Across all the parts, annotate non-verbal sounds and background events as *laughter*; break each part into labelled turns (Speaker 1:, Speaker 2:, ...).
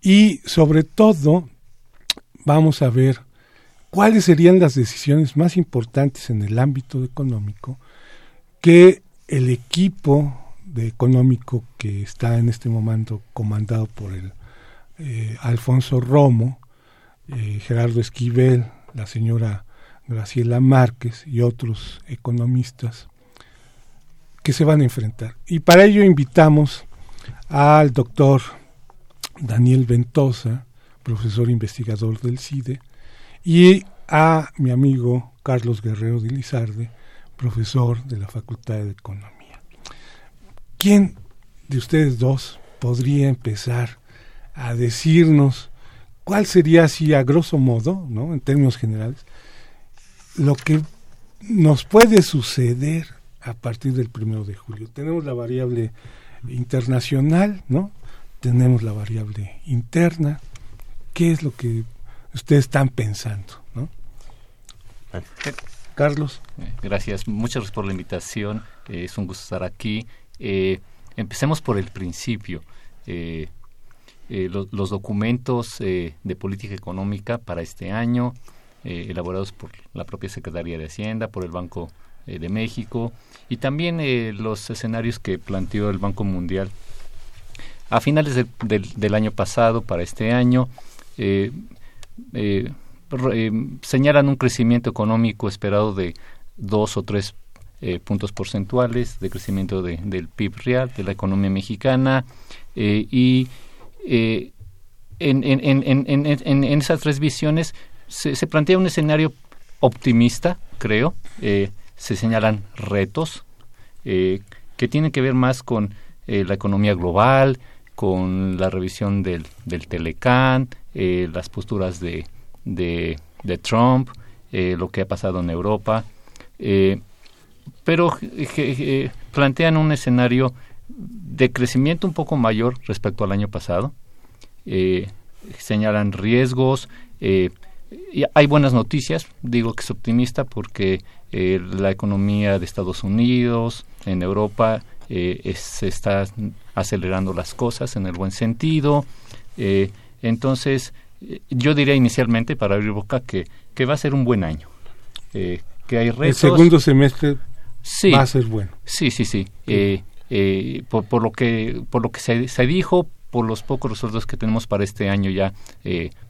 Speaker 1: Y sobre todo, vamos a ver cuáles serían las decisiones más importantes en el ámbito económico que el equipo de económico que está en este momento comandado por el eh, Alfonso Romo, eh, Gerardo Esquivel, la señora Graciela Márquez y otros economistas que se van a enfrentar. Y para ello invitamos al doctor Daniel Ventosa, profesor investigador del CIDE, y a mi amigo Carlos Guerrero de Lizarde, profesor de la Facultad de Economía. ¿Quién de ustedes dos podría empezar a decirnos cuál sería así a grosso modo, ¿no? en términos generales, lo que nos puede suceder a partir del primero de julio. Tenemos la variable internacional, ¿no? Tenemos la variable interna. ¿Qué es lo que ustedes están pensando, ¿no? Carlos.
Speaker 2: Gracias, muchas gracias por la invitación. Eh, es un gusto estar aquí. Eh, empecemos por el principio. Eh, los documentos de política económica para este año, elaborados por la propia Secretaría de Hacienda, por el Banco de México y también los escenarios que planteó el Banco Mundial a finales del año pasado para este año. Eh, eh, señalan un crecimiento económico esperado de dos o tres eh, puntos porcentuales de crecimiento de, del PIB real de la economía mexicana eh, y en, en, en, en, esas tres visiones se, plantea un escenario optimista, creo. se señalan retos que tienen que ver más con la economía global, con la revisión del, del Telecán, las posturas de, de, Trump, eh, lo que ha pasado en Europa, eh, pero eh, plantean un escenario de crecimiento un poco mayor respecto al año pasado. señalan riesgos. y hay buenas noticias, digo que es optimista porque la economía de Estados Unidos, en Europa, se está acelerando las cosas en el buen sentido. entonces, yo diría inicialmente, para abrir boca, que, que va a ser un buen año. Eh, que hay retos.
Speaker 1: El segundo semestre va a ser bueno.
Speaker 2: Sí, sí, sí. Eh, eh, por, por, lo que, por lo que se, se, dijo, por los pocos resultados que tenemos para este año ya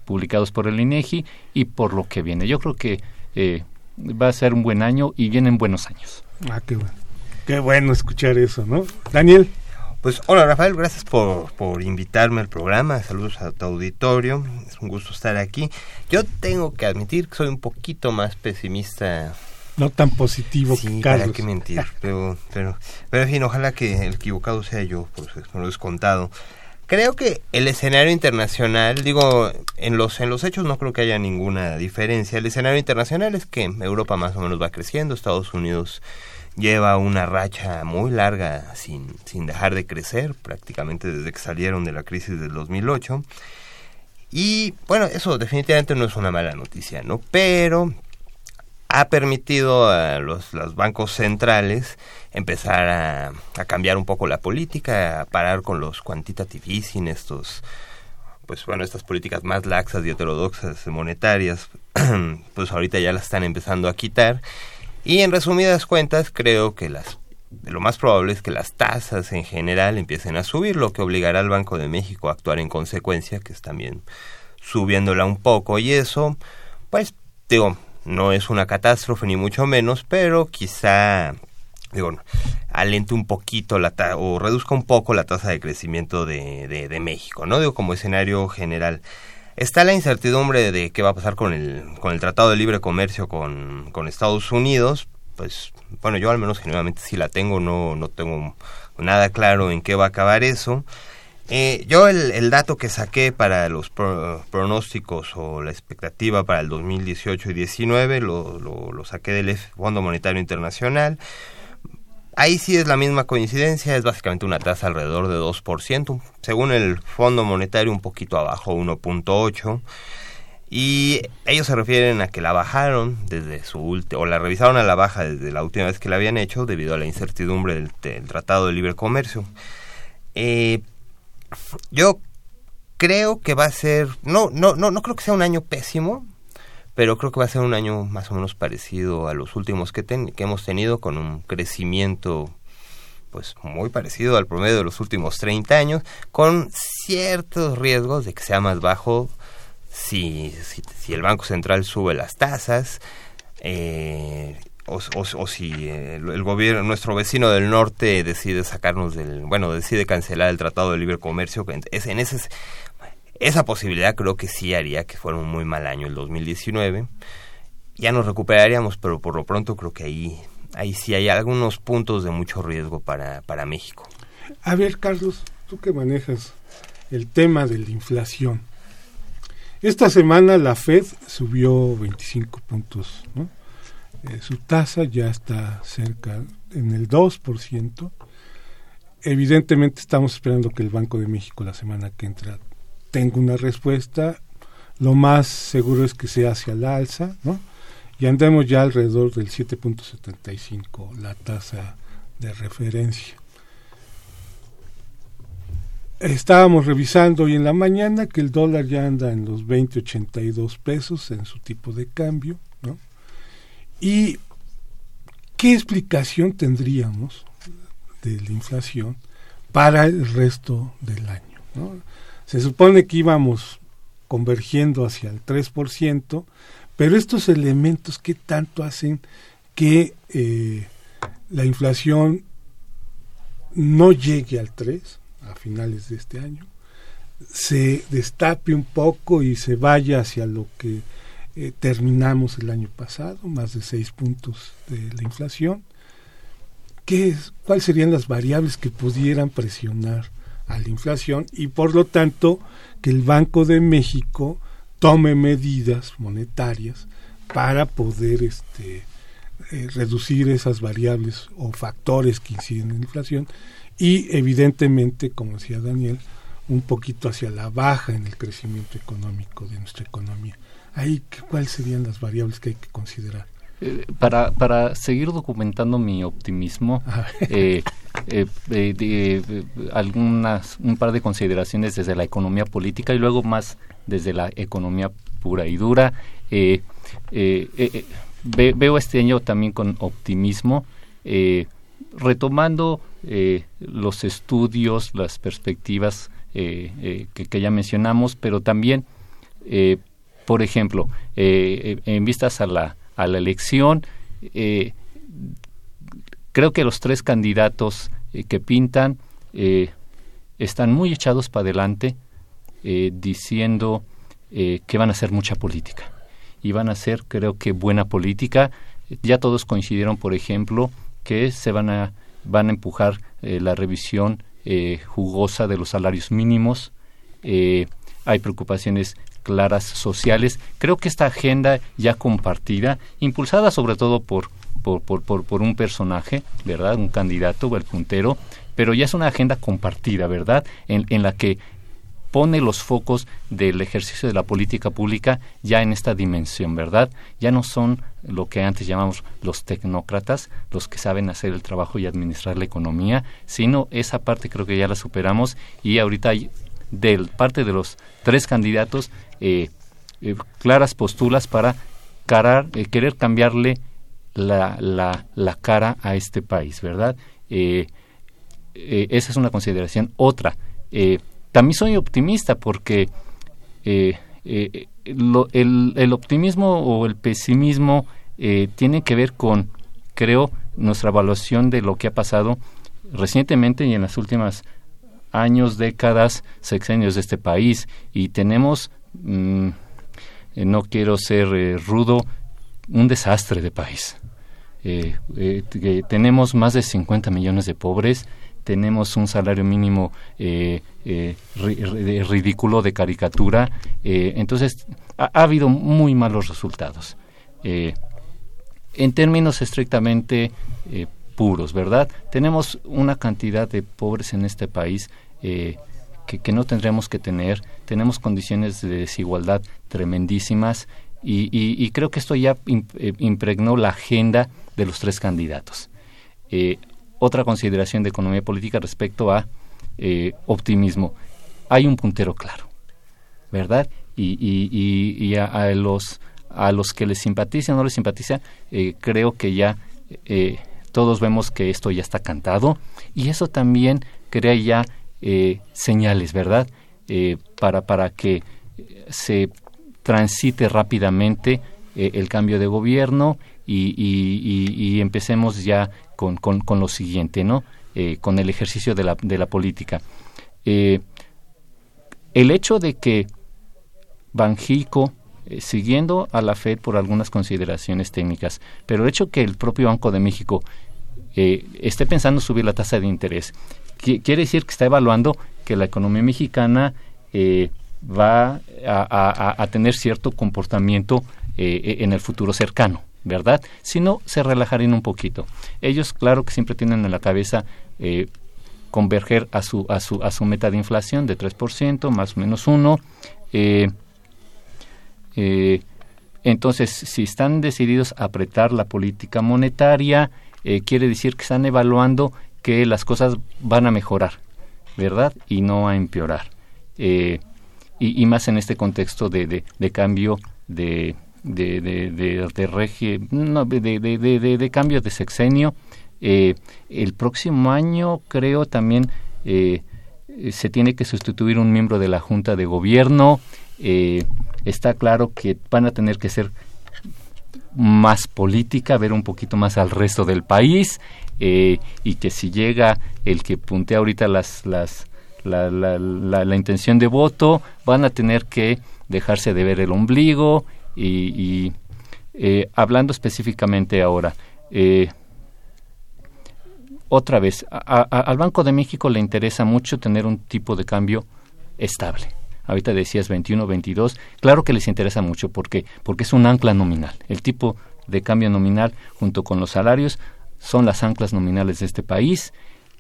Speaker 2: publicados por el INEGI y por lo que viene. Yo creo que va a ser un buen año y vienen buenos años.
Speaker 1: Ah, qué bueno. Qué bueno escuchar eso, ¿no? Daniel.
Speaker 3: Pues hola Rafael, gracias por, por invitarme al programa, saludos a tu auditorio, es un gusto estar aquí. Yo tengo que admitir que soy un poquito más pesimista.
Speaker 1: No tan positivo
Speaker 3: sí, Carlos. que mentir, pero, pero, pero en fin, ojalá que el equivocado sea yo, por, por lo descontado. Creo que el escenario internacional, digo, en los, en los hechos no creo que haya ninguna diferencia. El escenario internacional es que Europa más o menos va creciendo, Estados Unidos lleva una racha muy larga sin, sin dejar de crecer, prácticamente desde que salieron de la crisis del 2008. Y bueno, eso definitivamente no es una mala noticia, ¿no? Pero ha permitido a los, los bancos centrales empezar a, a, cambiar un poco la política, a parar con los quantitative easing, estos, pues bueno, estas políticas más laxas y heterodoxas monetarias, *clears throat* pues ahorita ya las están empezando a quitar y en resumidas cuentas, creo que las lo más probable es que las tasas en general empiecen a subir, lo que obligará al Banco de México a actuar en consecuencia, que es también subiéndola un poco. Y eso, pues, digo, no es una catástrofe ni mucho menos, pero quizá, digo, alente un poquito la o reduzca un poco la tasa de crecimiento de, de, de México, ¿no? Digo, como escenario general. Está la incertidumbre de qué va a pasar con el, con el Tratado de Libre Comercio con, con Estados Unidos. Pues, bueno, yo al menos generalmente sí la tengo, no, no tengo nada claro en qué va a acabar eso. Eh, yo el, el, dato que saqué para los pronósticos o la expectativa para el 2018 y 19 lo, lo, lo saqué del Fondo Monetario Internacional. Ahí sí es la misma coincidencia, es básicamente una tasa alrededor de 2%, según el Fondo Monetario un poquito abajo, 1.8%. Y ellos se refieren a que la bajaron desde su última, o la revisaron a la baja desde la última vez que la habían hecho debido a la incertidumbre del, Tratado de Libre Comercio. Eh, yo creo que va a ser, no, no, no, no creo que sea un año pésimo, pero creo que va a ser un año más o menos parecido a los últimos que, que hemos tenido, con un crecimiento pues muy parecido al promedio de los últimos 30 años, con ciertos riesgos de que sea más bajo si, si, el Banco Central sube las tasas, eh, o, o, si el, gobierno, nuestro vecino del norte decide sacarnos del, bueno, decide cancelar el Tratado de Libre Comercio, en ese, esa posibilidad creo que sí haría que fuera un muy mal año el 2019. Ya nos recuperaríamos, pero por lo pronto creo que ahí, ahí sí hay algunos puntos de mucho riesgo para, para México.
Speaker 1: A ver, Carlos, tú que manejas el tema de la inflación. Esta semana la Fed subió 25 puntos, ¿no? Eh, su tasa ya está cerca en el 2%. Evidentemente estamos esperando que el Banco de México la semana que entra tenga una respuesta. Lo más seguro es que sea hacia la alza, ¿no? Y andemos ya alrededor del 7.75 la tasa de referencia. Estábamos revisando hoy en la mañana que el dólar ya anda en los 20.82 pesos en su tipo de cambio. ¿Y qué explicación tendríamos de la inflación para el resto del año? Se supone que íbamos convergiendo hacia el 3%, pero estos elementos, ¿qué tanto hacen que eh, la inflación no llegue al 3 a finales de este año? se destape un poco y se vaya hacia lo que eh, terminamos el año pasado, más de seis puntos de la inflación. ¿Qué es, ¿Cuáles serían las variables que pudieran presionar a la inflación y por lo tanto que el Banco de México tome medidas monetarias para poder este, eh, reducir esas variables o factores que inciden en la inflación y evidentemente, como decía Daniel, un poquito hacia la baja en el crecimiento económico de nuestra economía ahí cuáles serían las variables que hay que considerar.
Speaker 2: Eh, para, para seguir documentando mi optimismo, *laughs* eh, eh, algunas, un par de consideraciones desde la economía política y luego más desde la economía pura y dura. veo este año también con optimismo, retomando los estudios, las perspectivas que, que, ya mencionamos, pero también por ejemplo, en vistas a la, a la elección, eh, creo que los tres candidatos eh, que pintan están muy echados para adelante diciendo que van a hacer mucha política. Y van a hacer, creo que, buena política. Ya todos coincidieron, por ejemplo, que se van a, van a empujar la revisión jugosa de los salarios mínimos. hay preocupaciones claras sociales. Creo que esta agenda ya compartida, impulsada sobre todo por, por, por, por, un personaje, ¿verdad? Un candidato, el puntero, pero ya es una agenda compartida, ¿verdad? En, en la que pone los focos del ejercicio de la política pública ya en esta dimensión, ¿verdad? Ya no son lo que antes llamamos los tecnócratas, los que saben hacer el trabajo y administrar la economía, sino esa parte creo que ya la superamos y ahorita hay de parte de los tres candidatos eh, eh, claras postulas para eh, querer cambiarle la, la, la, cara a este país, ¿verdad? esa es una consideración. Otra, también soy optimista porque lo, el, el, optimismo o el pesimismo tiene que ver con, creo, nuestra evaluación de lo que ha pasado recientemente y en las últimas años, décadas, sexenios de este país y tenemos Mm, eh, no quiero ser eh, rudo, un desastre de país. Eh, tenemos más de 50 millones de pobres, tenemos un salario mínimo ridículo de caricatura, entonces ha, habido muy malos resultados. en términos estrictamente puros, ¿verdad? Tenemos una cantidad de pobres en este país que, no tendremos que tener. Tenemos condiciones de desigualdad tremendísimas y, creo que esto ya eh, impregnó la agenda de los tres candidatos. Eh, otra consideración de economía política respecto a eh, optimismo. Hay un puntero claro. ¿verdad? Y, y, a, los a los que les simpatiza o no les simpatiza, creo que ya todos vemos que esto ya está cantado y eso también crea ya eh, señales, ¿verdad? para, para que se transite rápidamente el cambio de gobierno y, y, empecemos ya con, con, lo siguiente, ¿no? con el ejercicio de la, de la política. el hecho de que Banjico eh, siguiendo a la Fed por algunas consideraciones técnicas, pero el hecho que el propio Banco de México eh, esté pensando subir la tasa de interés, quiere decir que está evaluando que la economía mexicana eh, va a, tener cierto comportamiento en el futuro cercano. ¿verdad? Si no, se relajarían un poquito. Ellos, claro que siempre tienen en la cabeza converger a su, a, su, a su meta de inflación de 3%, más o menos 1. Eh, eh, entonces, si están decididos a apretar la política monetaria, eh, quiere decir que están evaluando que las cosas van a mejorar, ¿verdad? Y no a empeorar. Eh, y, más en este contexto de, de, cambio de, de, de, de, de, de, cambio de sexenio. el próximo año creo también se tiene que sustituir un miembro de la Junta de Gobierno. Eh, está claro que van a tener que ser más política, ver un poquito más al resto del país eh, y que si llega el que puntea ahorita las, las, la, la, la, intención de voto, van a tener que dejarse de ver el ombligo y, eh, hablando específicamente ahora, eh, otra vez, al Banco de México le interesa mucho tener un tipo de cambio estable ahorita decías 21, 22, claro que les interesa mucho porque porque es un ancla nominal. El tipo de cambio nominal junto con los salarios son las anclas nominales de este país.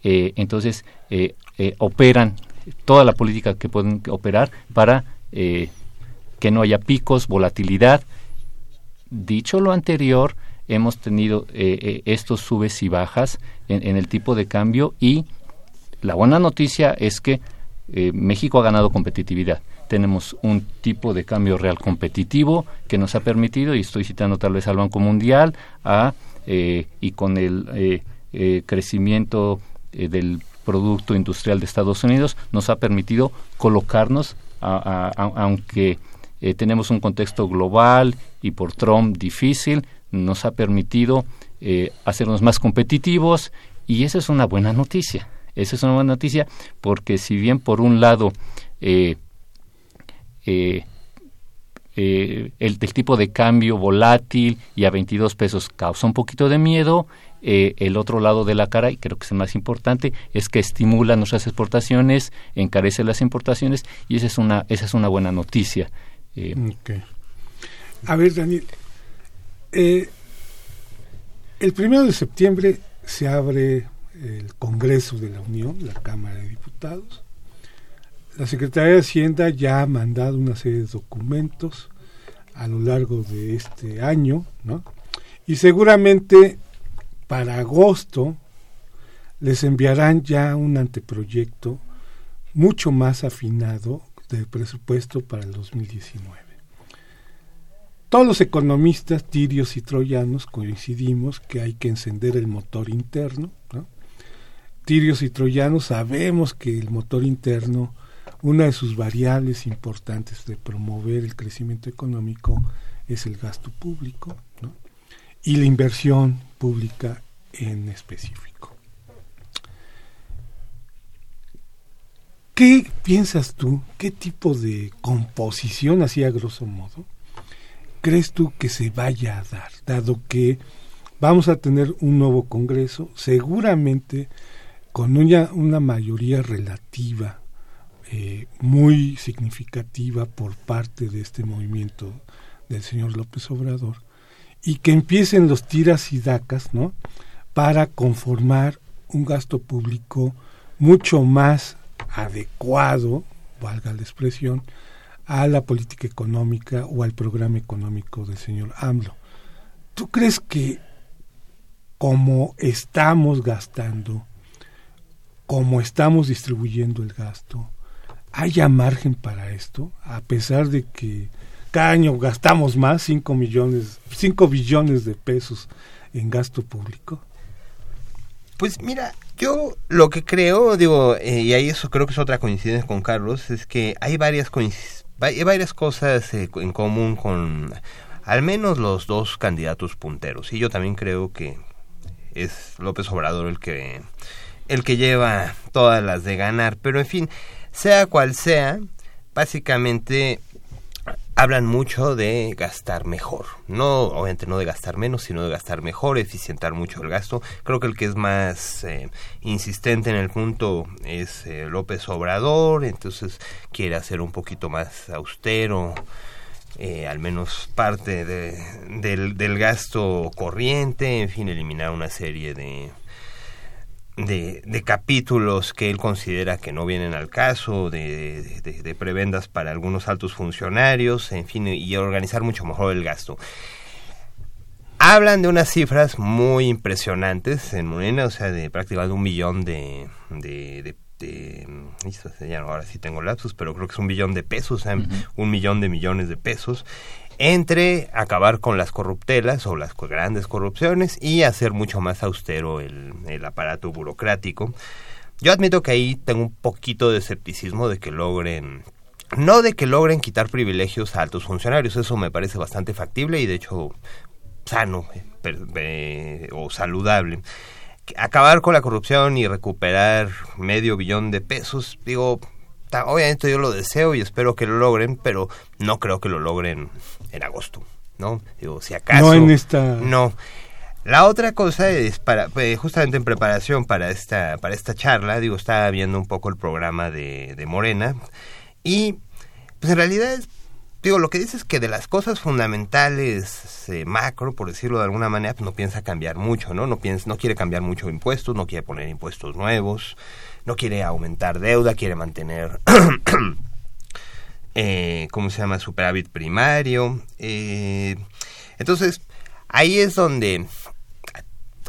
Speaker 2: Eh, entonces eh, eh, operan toda la política que pueden operar para que no haya picos, volatilidad. Dicho lo anterior, hemos tenido estos subes y bajas en, el tipo de cambio y la buena noticia es que eh, México ha ganado competitividad. Tenemos un tipo de cambio real competitivo que nos ha permitido, y estoy citando tal vez al Banco Mundial, a, eh, y con el eh, crecimiento del Producto Industrial de Estados Unidos, nos ha permitido colocarnos, aunque tenemos un contexto global y por Trump difícil, nos ha permitido hacernos más competitivos y esa es una buena noticia. Esa es una buena noticia porque si bien por un lado eh, eh, eh, el, tipo de cambio volátil y a 22 pesos causa un poquito de miedo, el otro lado de la cara, y creo que es el más importante, es que estimula nuestras exportaciones, encarece las importaciones y esa es una, esa es una buena noticia.
Speaker 1: A ver, Daniel, el primero de septiembre se abre el Congreso de la Unión, la Cámara de Diputados. La Secretaría de Hacienda ya ha mandado una serie de documentos a lo largo de este año, ¿no? Y seguramente para agosto les enviarán ya un anteproyecto mucho más afinado del presupuesto para el 2019. Todos los economistas tirios y troyanos coincidimos que hay que encender el motor interno, ¿no? Tirios y troyanos sabemos que el motor interno, una de sus variables importantes de promover el crecimiento económico es el gasto público y la inversión pública en específico. ¿Qué piensas tú? ¿Qué tipo de composición, así a grosso modo, crees tú que se vaya a dar, dado que vamos a tener un nuevo Congreso, seguramente con una, una mayoría relativa eh, muy significativa por parte de este movimiento del señor López Obrador y que empiecen los tiras y dacas ¿no? para conformar un gasto público mucho más adecuado, valga la expresión, a la política económica o al programa económico del señor AMLO. ¿Tú crees que como estamos gastando, como estamos distribuyendo el gasto, haya margen para esto, a pesar de que cada año gastamos más, 5 millones, 5 billones de pesos en gasto público?
Speaker 3: Pues mira, yo lo que creo, digo, eh, y ahí eso creo que es otra coincidencia con Carlos, es que hay varias hay varias cosas eh, en común con al menos los dos candidatos punteros. Y yo también creo que es López Obrador el que el que lleva todas las de ganar, pero en fin, sea cual sea, básicamente hablan mucho de gastar mejor. No, obviamente no de gastar menos, sino de gastar mejor, eficientar mucho el gasto. Creo que el que es más eh, insistente en el punto es eh, López Obrador, entonces quiere hacer un poquito más austero. Eh, al menos parte de, del, del gasto corriente, en fin, eliminar una serie de, de, capítulos que él considera que no vienen al caso, de, de, prebendas para algunos altos funcionarios, en fin, y organizar mucho mejor el gasto. Hablan de unas cifras muy impresionantes en Morena, o sea, de prácticamente un millón de, de, ahora sí tengo lapsus, pero creo que es un billón de pesos, o sea, un millón de millones de pesos entre acabar con las corruptelas o las grandes corrupciones y hacer mucho más austero el, el aparato burocrático. Yo admito que ahí tengo un poquito de escepticismo de que logren no de que logren quitar privilegios a altos funcionarios, eso me parece bastante factible y de hecho sano eh, o saludable. Acabar con la corrupción y recuperar medio billón de pesos, digo, obviamente yo lo deseo y espero que lo logren, pero no creo que lo logren en agosto, ¿no? Digo, si acaso...
Speaker 1: No en esta...
Speaker 3: No. La otra cosa es para pues, justamente en preparación para esta para esta charla, digo, estaba viendo un poco el programa de, de Morena y pues en realidad es digo, lo que dice es que de las cosas fundamentales eh, macro, por decirlo de alguna manera, pues no piensa cambiar mucho, ¿no? No piensa, no quiere cambiar mucho impuestos, no quiere poner impuestos nuevos, no quiere aumentar deuda, quiere mantener, *clears throat* eh, ¿cómo se llama?, superávit primario. Eh, entonces, ahí es donde,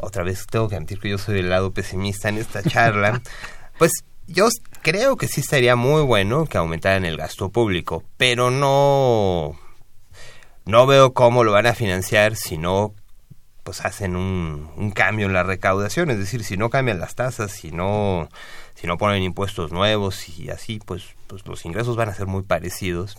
Speaker 3: otra vez tengo que admitir que yo soy del lado pesimista en esta charla, *laughs* pues yo creo que sí estaría muy bueno que aumentaran el gasto público, pero no no veo cómo lo van a financiar si no pues hacen un, un cambio en la recaudación, es decir, si no cambian las tasas, si no si no ponen impuestos nuevos y así, pues, pues los ingresos van a ser muy parecidos.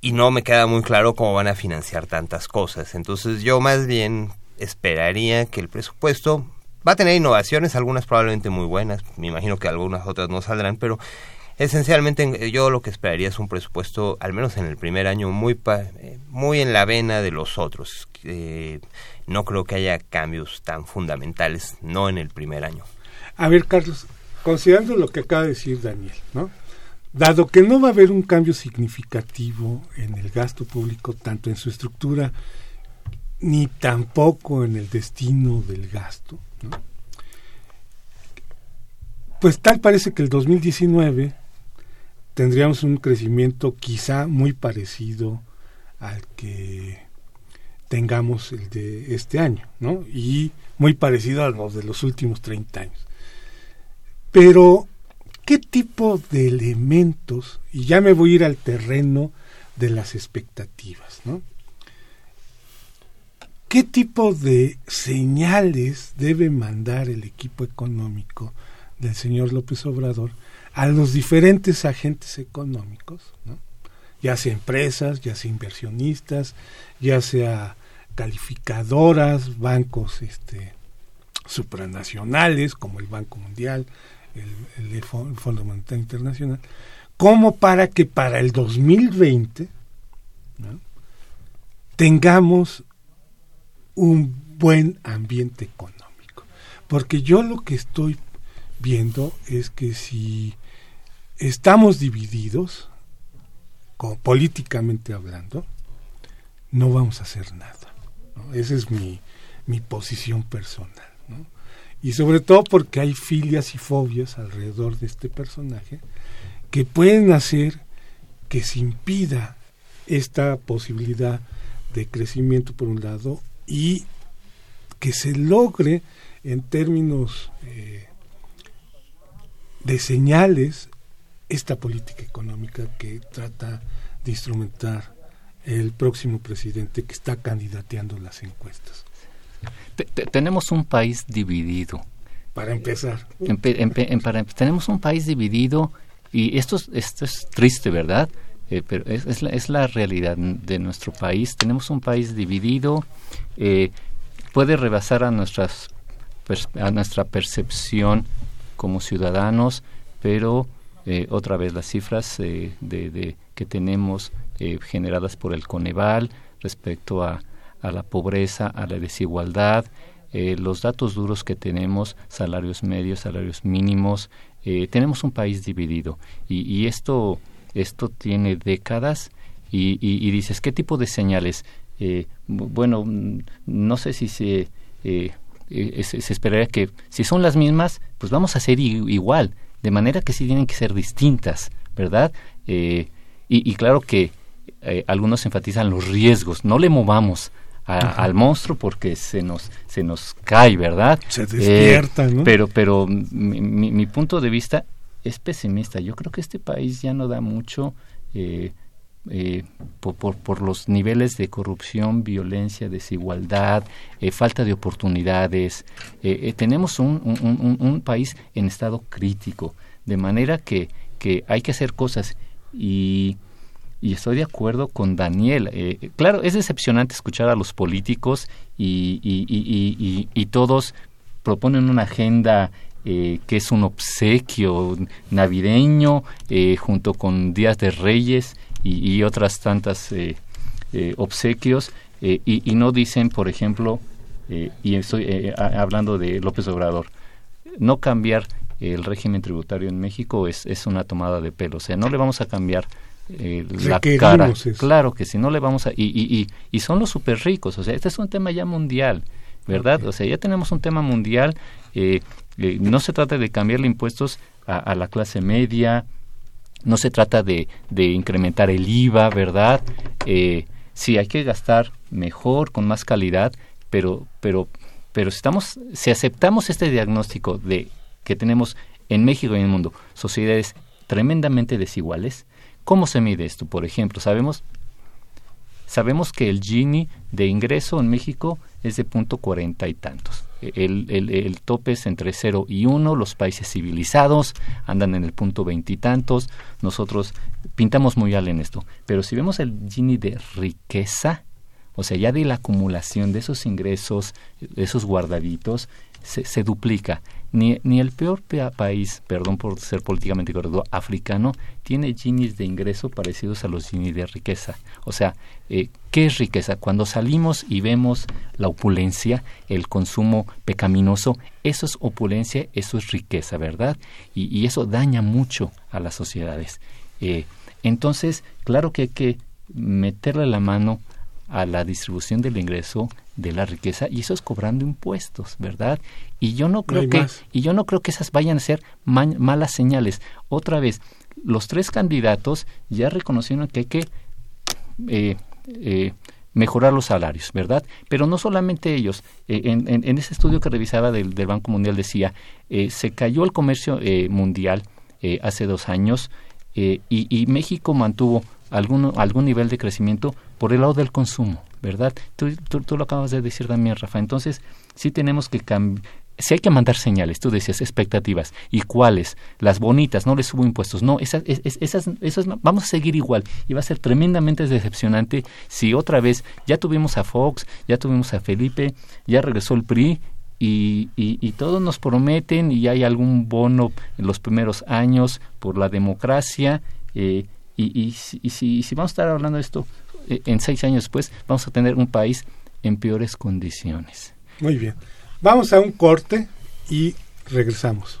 Speaker 3: Y no me queda muy claro cómo van a financiar tantas cosas. Entonces yo más bien esperaría que el presupuesto va a tener innovaciones, algunas probablemente muy buenas, me imagino que algunas otras no saldrán, pero esencialmente yo lo que esperaría es un presupuesto, al menos en el primer año, muy, eh, muy en la vena de los otros. no creo que haya cambios tan fundamentales, no en el primer año.
Speaker 1: A ver, Carlos, considerando lo que acaba de decir Daniel, ¿no? Dado que no va a haber un cambio significativo en el gasto público, tanto en su estructura ni tampoco en el destino del gasto, pues tal parece que el 2019 tendríamos un crecimiento quizá muy parecido al que tengamos el de este año, ¿no? Y muy parecido a los de los últimos 30 años. Pero, ¿qué tipo de elementos, y ya me voy a ir al terreno de las expectativas, ¿no? ¿Qué tipo de señales debe mandar el equipo económico del señor López Obrador a los diferentes agentes económicos, ¿no? ya sea empresas, ya sea inversionistas, ya sea calificadoras, bancos este, supranacionales como el Banco Mundial, el, Fondo Monetario Internacional, como para que para el 2020 tengamos un buen ambiente económico. Porque yo lo que estoy viendo es que si estamos divididos, políticamente hablando, no vamos a hacer nada. Esa es mi, mi posición personal y sobre todo porque hay filias y fobias alrededor de este personaje que pueden hacer que se impida esta posibilidad de crecimiento por un lado y que se logre en términos eh, de señales esta política económica que trata de instrumentar el próximo presidente que está candidateando las encuestas.
Speaker 2: Tenemos un país dividido.
Speaker 1: Para empezar.
Speaker 2: tenemos un país dividido y esto, esto es triste, ¿verdad? Eh, pero es, la, es, la, realidad de nuestro país. Tenemos un país dividido, eh, puede rebasar a, nuestras, a nuestra percepción como ciudadanos, pero eh, otra vez las cifras de, de, que tenemos generadas por el Coneval respecto a, a la pobreza, a la desigualdad, los datos duros que tenemos, salarios medios, salarios mínimos, tenemos un país dividido y, y esto esto tiene décadas y, dices, ¿qué tipo de señales? Eh, bueno, no sé si se, eh, eh, se, esperaría que si son las mismas, pues vamos a hacer igual, de manera que sí tienen que ser distintas, ¿verdad? y, claro que algunos enfatizan los riesgos, no le movamos al monstruo porque se nos se nos cae, ¿verdad?
Speaker 1: Se despierta, ¿no?
Speaker 2: Pero pero mi, punto de vista es pesimista. Yo creo que este país ya no da mucho eh, eh, por, por, los niveles de corrupción, violencia, desigualdad, eh, falta de oportunidades. tenemos un, un, país en estado crítico, de manera que, que hay que hacer cosas y, y estoy de acuerdo con Daniel. claro, es decepcionante escuchar a los políticos y, y, y, todos proponen una agenda eh, que es un obsequio navideño eh, junto con Días de Reyes y, otras tantas eh, obsequios y, no dicen, por ejemplo, y estoy hablando de López Obrador, no cambiar el régimen tributario en México es, es una tomada de pelo, o sea, no le vamos a cambiar la cara. Claro que sí, no le vamos a... Y, y, y, son los súper ricos, o sea, este es un tema ya mundial, ¿verdad? O sea, ya tenemos un tema mundial eh, eh, no se trata de cambiarle impuestos a, la clase media, no se trata de, incrementar el IVA, ¿verdad? Eh, sí, hay que gastar mejor, con más calidad, pero, pero, pero si, estamos, si aceptamos este diagnóstico de que tenemos en México y en el mundo sociedades tremendamente desiguales, ¿cómo se mide esto? Por ejemplo, sabemos, sabemos que el Gini de ingreso en México es de punto cuarenta y tantos. El, el, tope es entre 0 y 1, los países civilizados andan en el punto veintitantos, nosotros pintamos muy mal en esto, pero si vemos el Gini de riqueza, o sea, ya de la acumulación de esos ingresos, de esos guardaditos, se, se duplica. Ni, ni el peor país, perdón por ser políticamente correcto, africano, tiene Ginis de ingreso parecidos a los Ginis de riqueza. O sea, eh, ¿qué es riqueza? Cuando salimos y vemos la opulencia, el consumo pecaminoso, eso es opulencia, eso es riqueza, ¿verdad? Y, y eso daña mucho a las sociedades. Eh, entonces, claro que hay que meterle la mano a la distribución del ingreso de la riqueza y eso es cobrando impuestos, ¿verdad? Y yo no creo que y yo no creo que esas vayan a ser malas señales. Otra vez, los tres candidatos ya reconocieron que hay que eh, eh, mejorar los salarios, ¿verdad? Pero no solamente ellos. Eh, en, en, ese estudio que revisaba del, del Banco Mundial decía, se cayó el comercio mundial hace dos años y, y México mantuvo algún, algún nivel de crecimiento por el lado del consumo, ¿verdad? Tú, tú, lo acabas de decir también, Rafa. Entonces, sí tenemos que cambiar. Si hay que mandar señales, tú decías expectativas. ¿Y cuáles? Las bonitas, no les subo impuestos. No, esas, esas, esas, vamos a seguir igual. Y va a ser tremendamente decepcionante si otra vez ya tuvimos a Fox, ya tuvimos a Felipe, ya regresó el PRI y, y, y, todos nos prometen y hay algún bono en los primeros años por la democracia. Eh, y, y, si, si, vamos a estar hablando de esto en seis años después, vamos a tener un país en peores condiciones.
Speaker 1: Muy bien. Vamos a un corte y regresamos.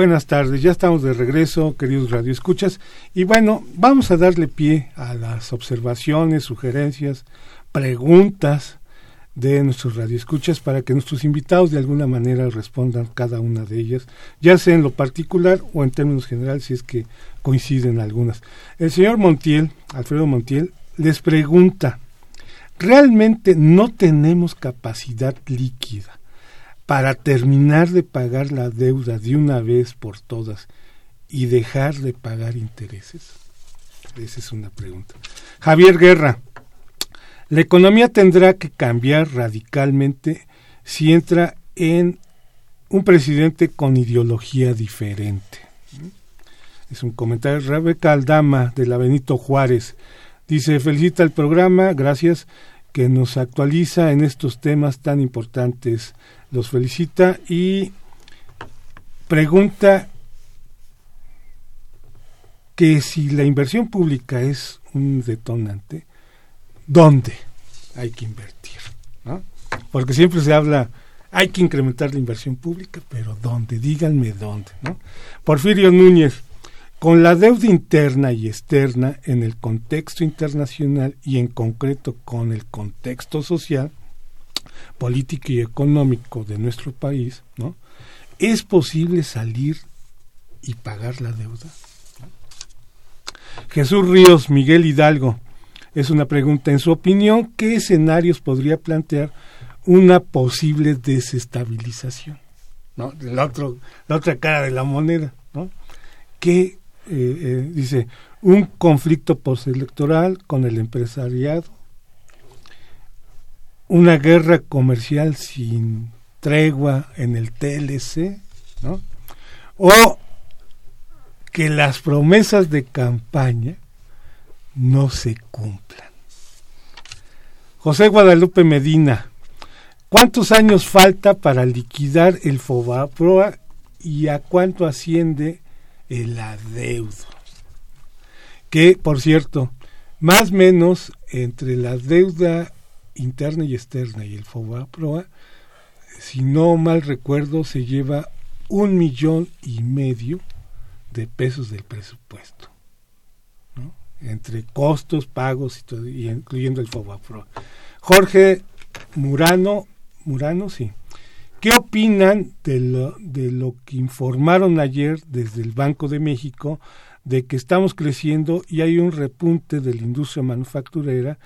Speaker 1: Buenas tardes, ya estamos de regreso, queridos radioescuchas, y bueno, vamos a darle pie a las observaciones, sugerencias, preguntas de nuestros radioescuchas para que nuestros invitados de alguna manera respondan cada una de ellas, ya sea en lo particular o en términos generales, si es que coinciden algunas. El señor Montiel, Alfredo Montiel, les pregunta, ¿realmente no tenemos capacidad líquida para terminar de pagar la deuda de una vez por todas y dejar de pagar intereses? Esa es una pregunta. Javier Guerra, la economía tendrá que cambiar radicalmente si entra en un presidente con ideología diferente. Es un comentario. Rebeca Aldama de la Benito Juárez dice, felicita el programa, gracias, que nos actualiza en estos temas tan importantes los felicita y pregunta que si la inversión pública es un detonante, ¿dónde hay que invertir? Porque siempre se habla, hay que incrementar la inversión pública, pero ¿dónde? Díganme dónde. ¿no? Porfirio Núñez, con la deuda interna y externa en el contexto internacional y en concreto con el contexto social, político y económico de nuestro país, ¿no? ¿Es posible salir y pagar la deuda? Jesús Ríos, Miguel Hidalgo, es una pregunta. En su opinión, ¿qué escenarios podría plantear una posible desestabilización? ¿No? La, otro, la otra cara de la moneda, ¿no? ¿Qué eh, eh, dice? Un conflicto postelectoral con el empresariado, una guerra comercial sin tregua en el TLC, ¿no? O que las promesas de campaña no se cumplan. José Guadalupe Medina, ¿cuántos años falta para liquidar el FOBAPROA y a cuánto asciende el adeudo? Que, por cierto, más o menos entre la deuda interna y externa y el FOBAPROA, si no mal recuerdo, se lleva un millón y medio de pesos del presupuesto, ¿no? entre costos, pagos y todo, incluyendo el FOBAPROA. Jorge Murano, Murano, sí. ¿Qué opinan de lo, de lo que informaron ayer desde el Banco de México de que estamos creciendo y hay un repunte de la industria manufacturera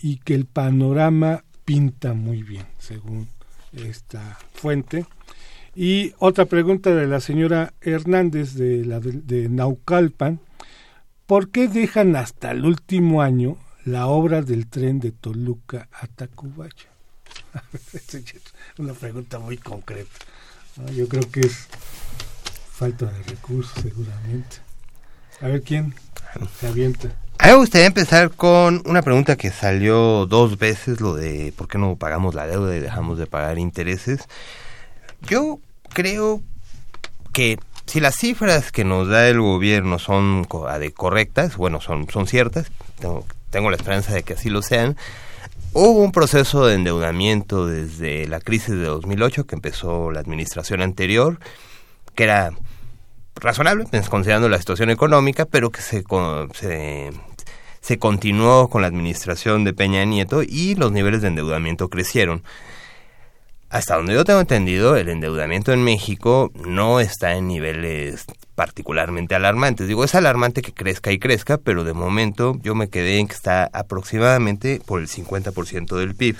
Speaker 1: y que el panorama pinta muy bien, según esta fuente. Y otra pregunta de la señora Hernández de, la de, Naucalpan. ¿Por qué dejan hasta el último año la obra del tren de Toluca a Tacubaya? *laughs* Una pregunta muy concreta. Yo creo que es falta de recursos seguramente. A ver quién se avienta.
Speaker 3: A mí me gustaría empezar con una pregunta que salió dos veces, lo de por qué no pagamos la deuda y dejamos de pagar intereses. Yo creo que si las cifras que nos da el gobierno son correctas, bueno, son, son ciertas, tengo, tengo la esperanza de que así lo sean, hubo un proceso de endeudamiento desde la crisis de 2008 que empezó la administración anterior, que era razonable, pues, considerando la situación económica, pero que se, se, se continuó con la administración de Peña Nieto y los niveles de endeudamiento crecieron. Hasta donde yo tengo entendido, el endeudamiento en México no está en niveles particularmente alarmantes. Digo, es alarmante que crezca y crezca, pero de momento yo me quedé en que está aproximadamente por el 50% del PIB.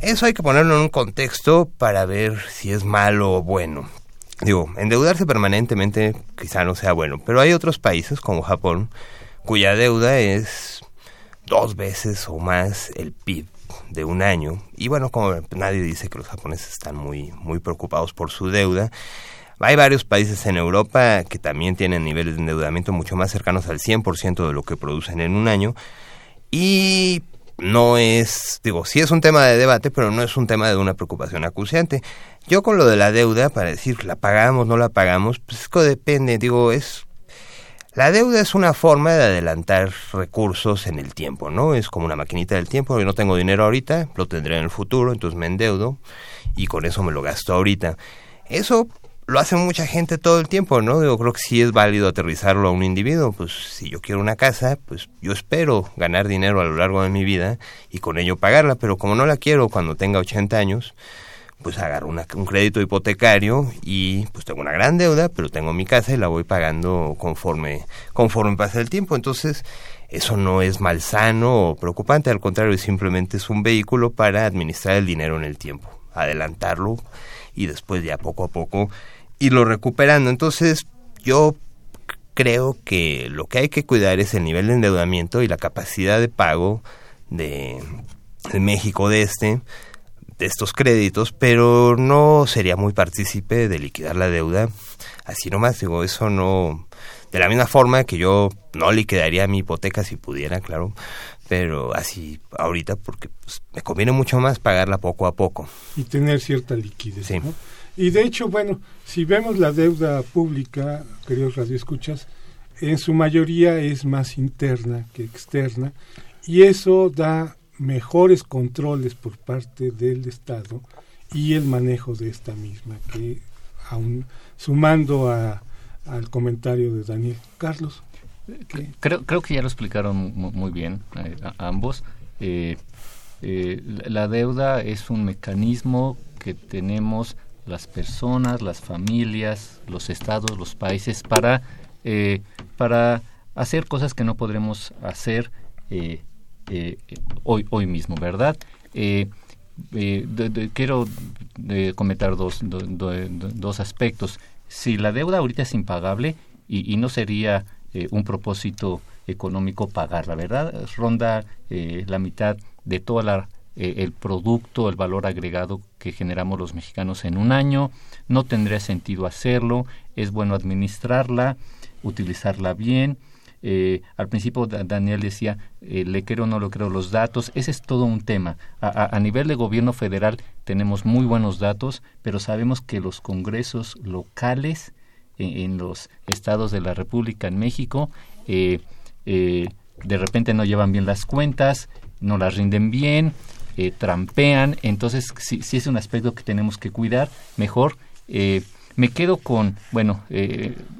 Speaker 3: Eso hay que ponerlo en un contexto para ver si es malo o bueno. Digo, endeudarse permanentemente quizá no sea bueno, pero hay otros países como Japón cuya deuda es dos veces o más el PIB de un año. Y bueno, como nadie dice que los japoneses están muy, muy preocupados por su deuda, Hay varios países en Europa que también tienen niveles de endeudamiento mucho más cercanos al 100% de lo que producen en un año. Y no es, digo, sí es un tema de debate, pero no es un tema de una preocupación acuciante. Yo con lo de la deuda, para decir, ¿la pagamos, no la pagamos? Pues es depende, digo, es... La deuda es una forma de adelantar recursos en el tiempo, ¿no? Es como una maquinita del tiempo, yo no tengo dinero ahorita, lo tendré en el futuro, entonces me endeudo y con eso me lo gasto ahorita. Eso lo hace mucha gente todo el tiempo, ¿no? Yo creo que sí es válido aterrizarlo a un individuo. Pues si yo quiero una casa, pues yo espero ganar dinero a lo largo de mi vida y con ello pagarla, pero como no la quiero cuando tenga 80 años, pues agarro un crédito hipotecario y pues tengo una gran deuda, pero tengo mi casa y la voy pagando conforme, conforme pasa el tiempo. Entonces, eso no es malsano o preocupante, al contrario, simplemente es un vehículo para administrar el dinero en el tiempo, adelantarlo y después ya poco a poco irlo recuperando. Entonces, yo creo que lo que hay que cuidar es el nivel de endeudamiento y la capacidad de pago de, México de este de estos créditos, pero no sería muy partícipe de liquidar la deuda así nomás, digo, eso no de la misma forma que yo no liquidaría mi hipoteca si pudiera, claro, pero así ahorita porque pues, me conviene mucho más pagarla poco a poco.
Speaker 1: Y tener cierta liquidez. Y de hecho, bueno, si vemos la deuda pública, queridos radioescuchas, en su mayoría es más interna que externa y eso da mejores controles por parte del Estado y el manejo de esta misma, que aún sumando a, al comentario de Daniel Carlos.
Speaker 2: Creo, creo que ya lo explicaron muy bien eh, ambos. Eh, eh, la deuda es un mecanismo que tenemos las personas, las familias, los estados, los países para, para hacer cosas que no podremos hacer hoy, hoy mismo, ¿verdad? quiero comentar dos, dos aspectos. Si la deuda ahorita es impagable y, y no sería eh, un propósito económico pagar, la verdad, ronda eh, la mitad de todo la, eh, el producto, el valor agregado que generamos los mexicanos en un año, no tendría sentido hacerlo, es bueno administrarla, utilizarla bien, al principio Daniel decía, le quiero o no lo creo los datos, ese es todo un tema. A, nivel de gobierno federal tenemos muy buenos datos, pero sabemos que los congresos locales en, los estados de la República en México, eh, eh, de repente no llevan bien las cuentas, no las rinden bien, eh, trampean, entonces si, es un aspecto que tenemos que cuidar, mejor. Me quedo con, bueno,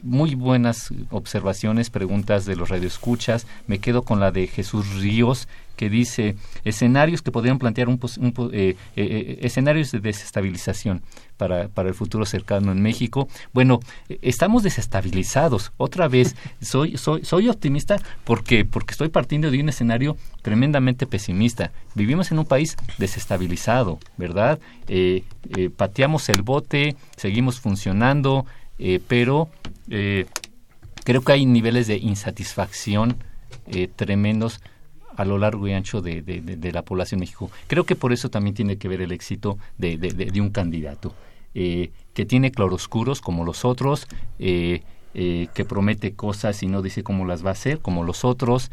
Speaker 2: muy buenas observaciones, preguntas de los radioescuchas. Me quedo con la de Jesús Ríos, que dice escenarios que podrían plantear un, eh, eh, eh, escenarios de desestabilización para, para el futuro cercano en México. Bueno, estamos desestabilizados. Otra vez, *laughs* soy, soy, soy optimista porque, porque estoy partiendo de un escenario tremendamente pesimista. Vivimos en un país desestabilizado, ¿verdad? pateamos el bote, seguimos funcionando, pero creo que hay niveles de insatisfacción tremendos a lo largo y ancho de, de, la población de México. Creo que por eso también tiene que ver el éxito de, un candidato eh, que tiene claroscuros como los otros, eh, eh, que promete cosas y no dice cómo las va a hacer como los otros,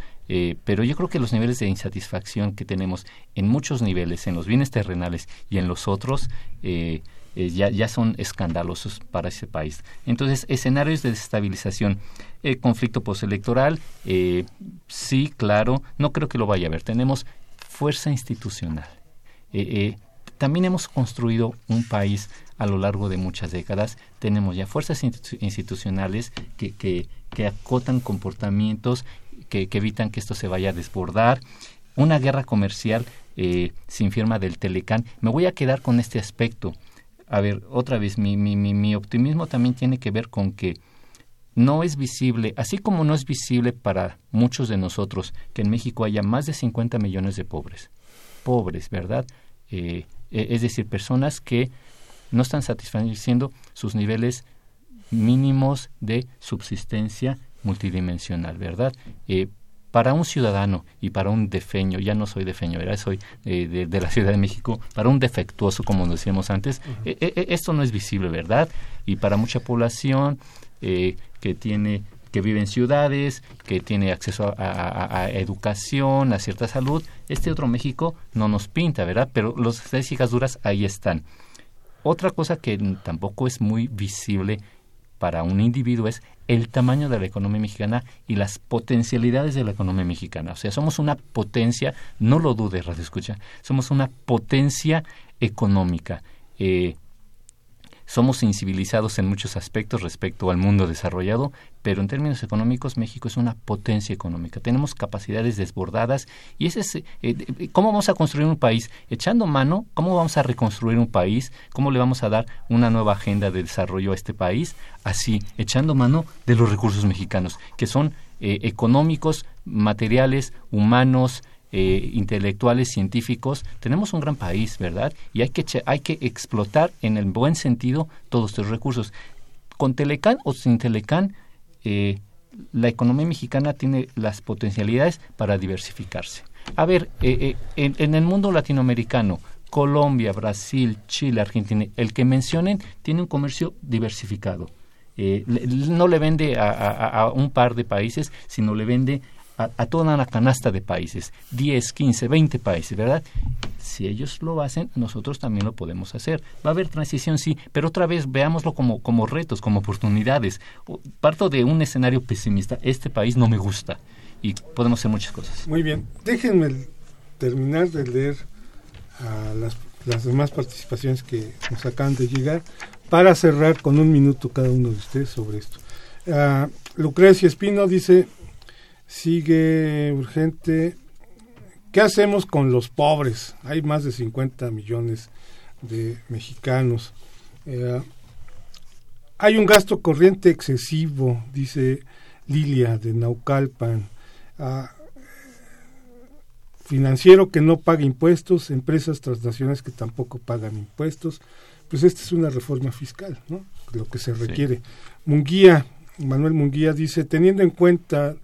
Speaker 2: pero yo creo que los niveles de insatisfacción que tenemos en muchos niveles, en los bienes terrenales y en los otros, eh, ya, ya son escandalosos para ese país. Entonces, escenarios de desestabilización, el conflicto postelectoral, eh, sí, claro, no creo que lo vaya a haber. Tenemos fuerza institucional. Eh, también hemos construido un país a lo largo de muchas décadas. Tenemos ya fuerzas institucionales que, que, que, acotan comportamientos, que, evitan que esto se vaya a desbordar. Una guerra comercial sin firma del Telecán. Me voy a quedar con este aspecto a ver, otra vez, mi, mi, mi, optimismo también tiene que ver con que no es visible, así como no es visible para muchos de nosotros que en México haya más de 50 millones de pobres, pobres, ¿verdad? Eh, e, es decir, personas que no están satisfaciendo sus niveles mínimos de subsistencia multidimensional, ¿verdad? Eh, para un ciudadano y para un defeño, ya no soy defeño, era soy eh, de, la Ciudad de México, para un defectuoso, como decíamos antes, eh, eh, esto no es visible, ¿verdad? Y para mucha población que tiene que vive en ciudades, que tiene acceso a, educación, a cierta salud, este otro México no nos pinta, ¿verdad? Pero las estadísticas duras ahí están. Otra cosa que tampoco es muy visible para un individuo es el tamaño de la economía mexicana y las potencialidades de la economía mexicana. O sea, somos una potencia, no lo dudes, Radio Escucha, somos una potencia económica. Eh, somos incivilizados en muchos aspectos respecto al mundo desarrollado, pero en términos económicos México es una potencia económica. Tenemos capacidades desbordadas y ese es eh, eh, cómo vamos a construir un país echando mano, cómo vamos a reconstruir un país, cómo le vamos a dar una nueva agenda de desarrollo a este país, así echando mano de los recursos mexicanos que son eh, económicos, materiales, humanos, eh, intelectuales, científicos, tenemos un gran país, ¿verdad? Y hay que, hay que explotar en el buen sentido todos estos recursos. Con Telecán o sin Telecán, eh, la economía mexicana tiene las potencialidades para diversificarse. A ver, eh, en, en, el mundo latinoamericano, Colombia, Brasil, Chile, Argentina, el que mencionen tiene un comercio diversificado. no le vende a, un par de países, sino le vende a, toda una canasta de países, 10, 15, 20 países, ¿verdad? Si ellos lo hacen, nosotros también lo podemos hacer. Va a haber transición, sí, pero otra vez veámoslo como, como retos, como oportunidades. Parto de un escenario pesimista, este país no me gusta y podemos hacer muchas cosas.
Speaker 1: Muy bien, déjenme terminar de leer a las, las demás participaciones que nos acaban de llegar para cerrar con un minuto cada uno de ustedes sobre esto. Uh, Lucrecia Espino dice, Sigue urgente. ¿Qué hacemos con los pobres? Hay más de 50 millones de mexicanos. Eh, hay un gasto corriente excesivo, dice Lilia de Naucalpan. Ah, financiero que no paga impuestos, empresas transnacionales que tampoco pagan impuestos. Pues esta es una reforma fiscal, ¿no? Lo que se requiere. Munguía, Manuel Munguía dice, teniendo en cuenta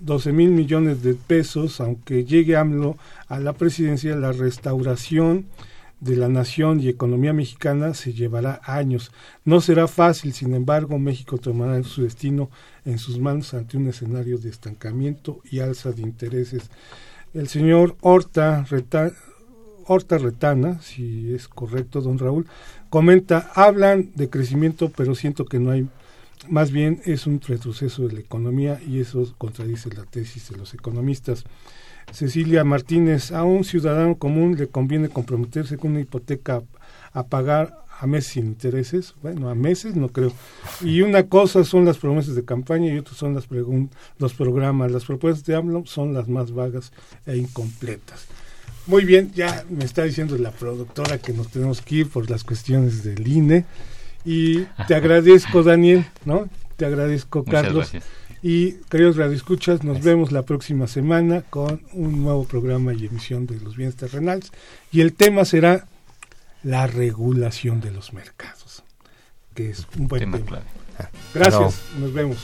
Speaker 1: 12 mil millones de pesos, aunque llegue AMLO a la presidencia, la restauración de la nación y economía mexicana se llevará años. No será fácil, sin embargo, México tomará su destino en sus manos ante un escenario de estancamiento y alza de intereses. El señor Horta, Horta Retana, si es correcto, don Raúl, comenta, hablan de crecimiento, pero siento que no hay más bien es un retroceso de la economía y eso contradice la tesis de los economistas. Cecilia Martínez, a un ciudadano común le conviene comprometerse con una hipoteca a pagar a meses sin intereses, bueno, a meses no creo. Y una cosa son las promesas de campaña y otra son las los programas. Las propuestas de AMLO son las más vagas e incompletas. Muy bien, ya me está diciendo la productora que nos tenemos que ir por las cuestiones del INE. Y te agradezco, Daniel, ¿no? Te agradezco, Carlos. Y queridos radioescuchas, nos vemos la próxima semana con un nuevo programa y emisión de los bienes terrenales. Y el tema será la regulación de los mercados, que es un buen tema. Gracias, nos vemos.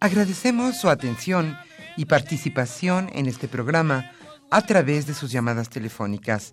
Speaker 4: Agradecemos su atención y participación en este programa a través de sus llamadas telefónicas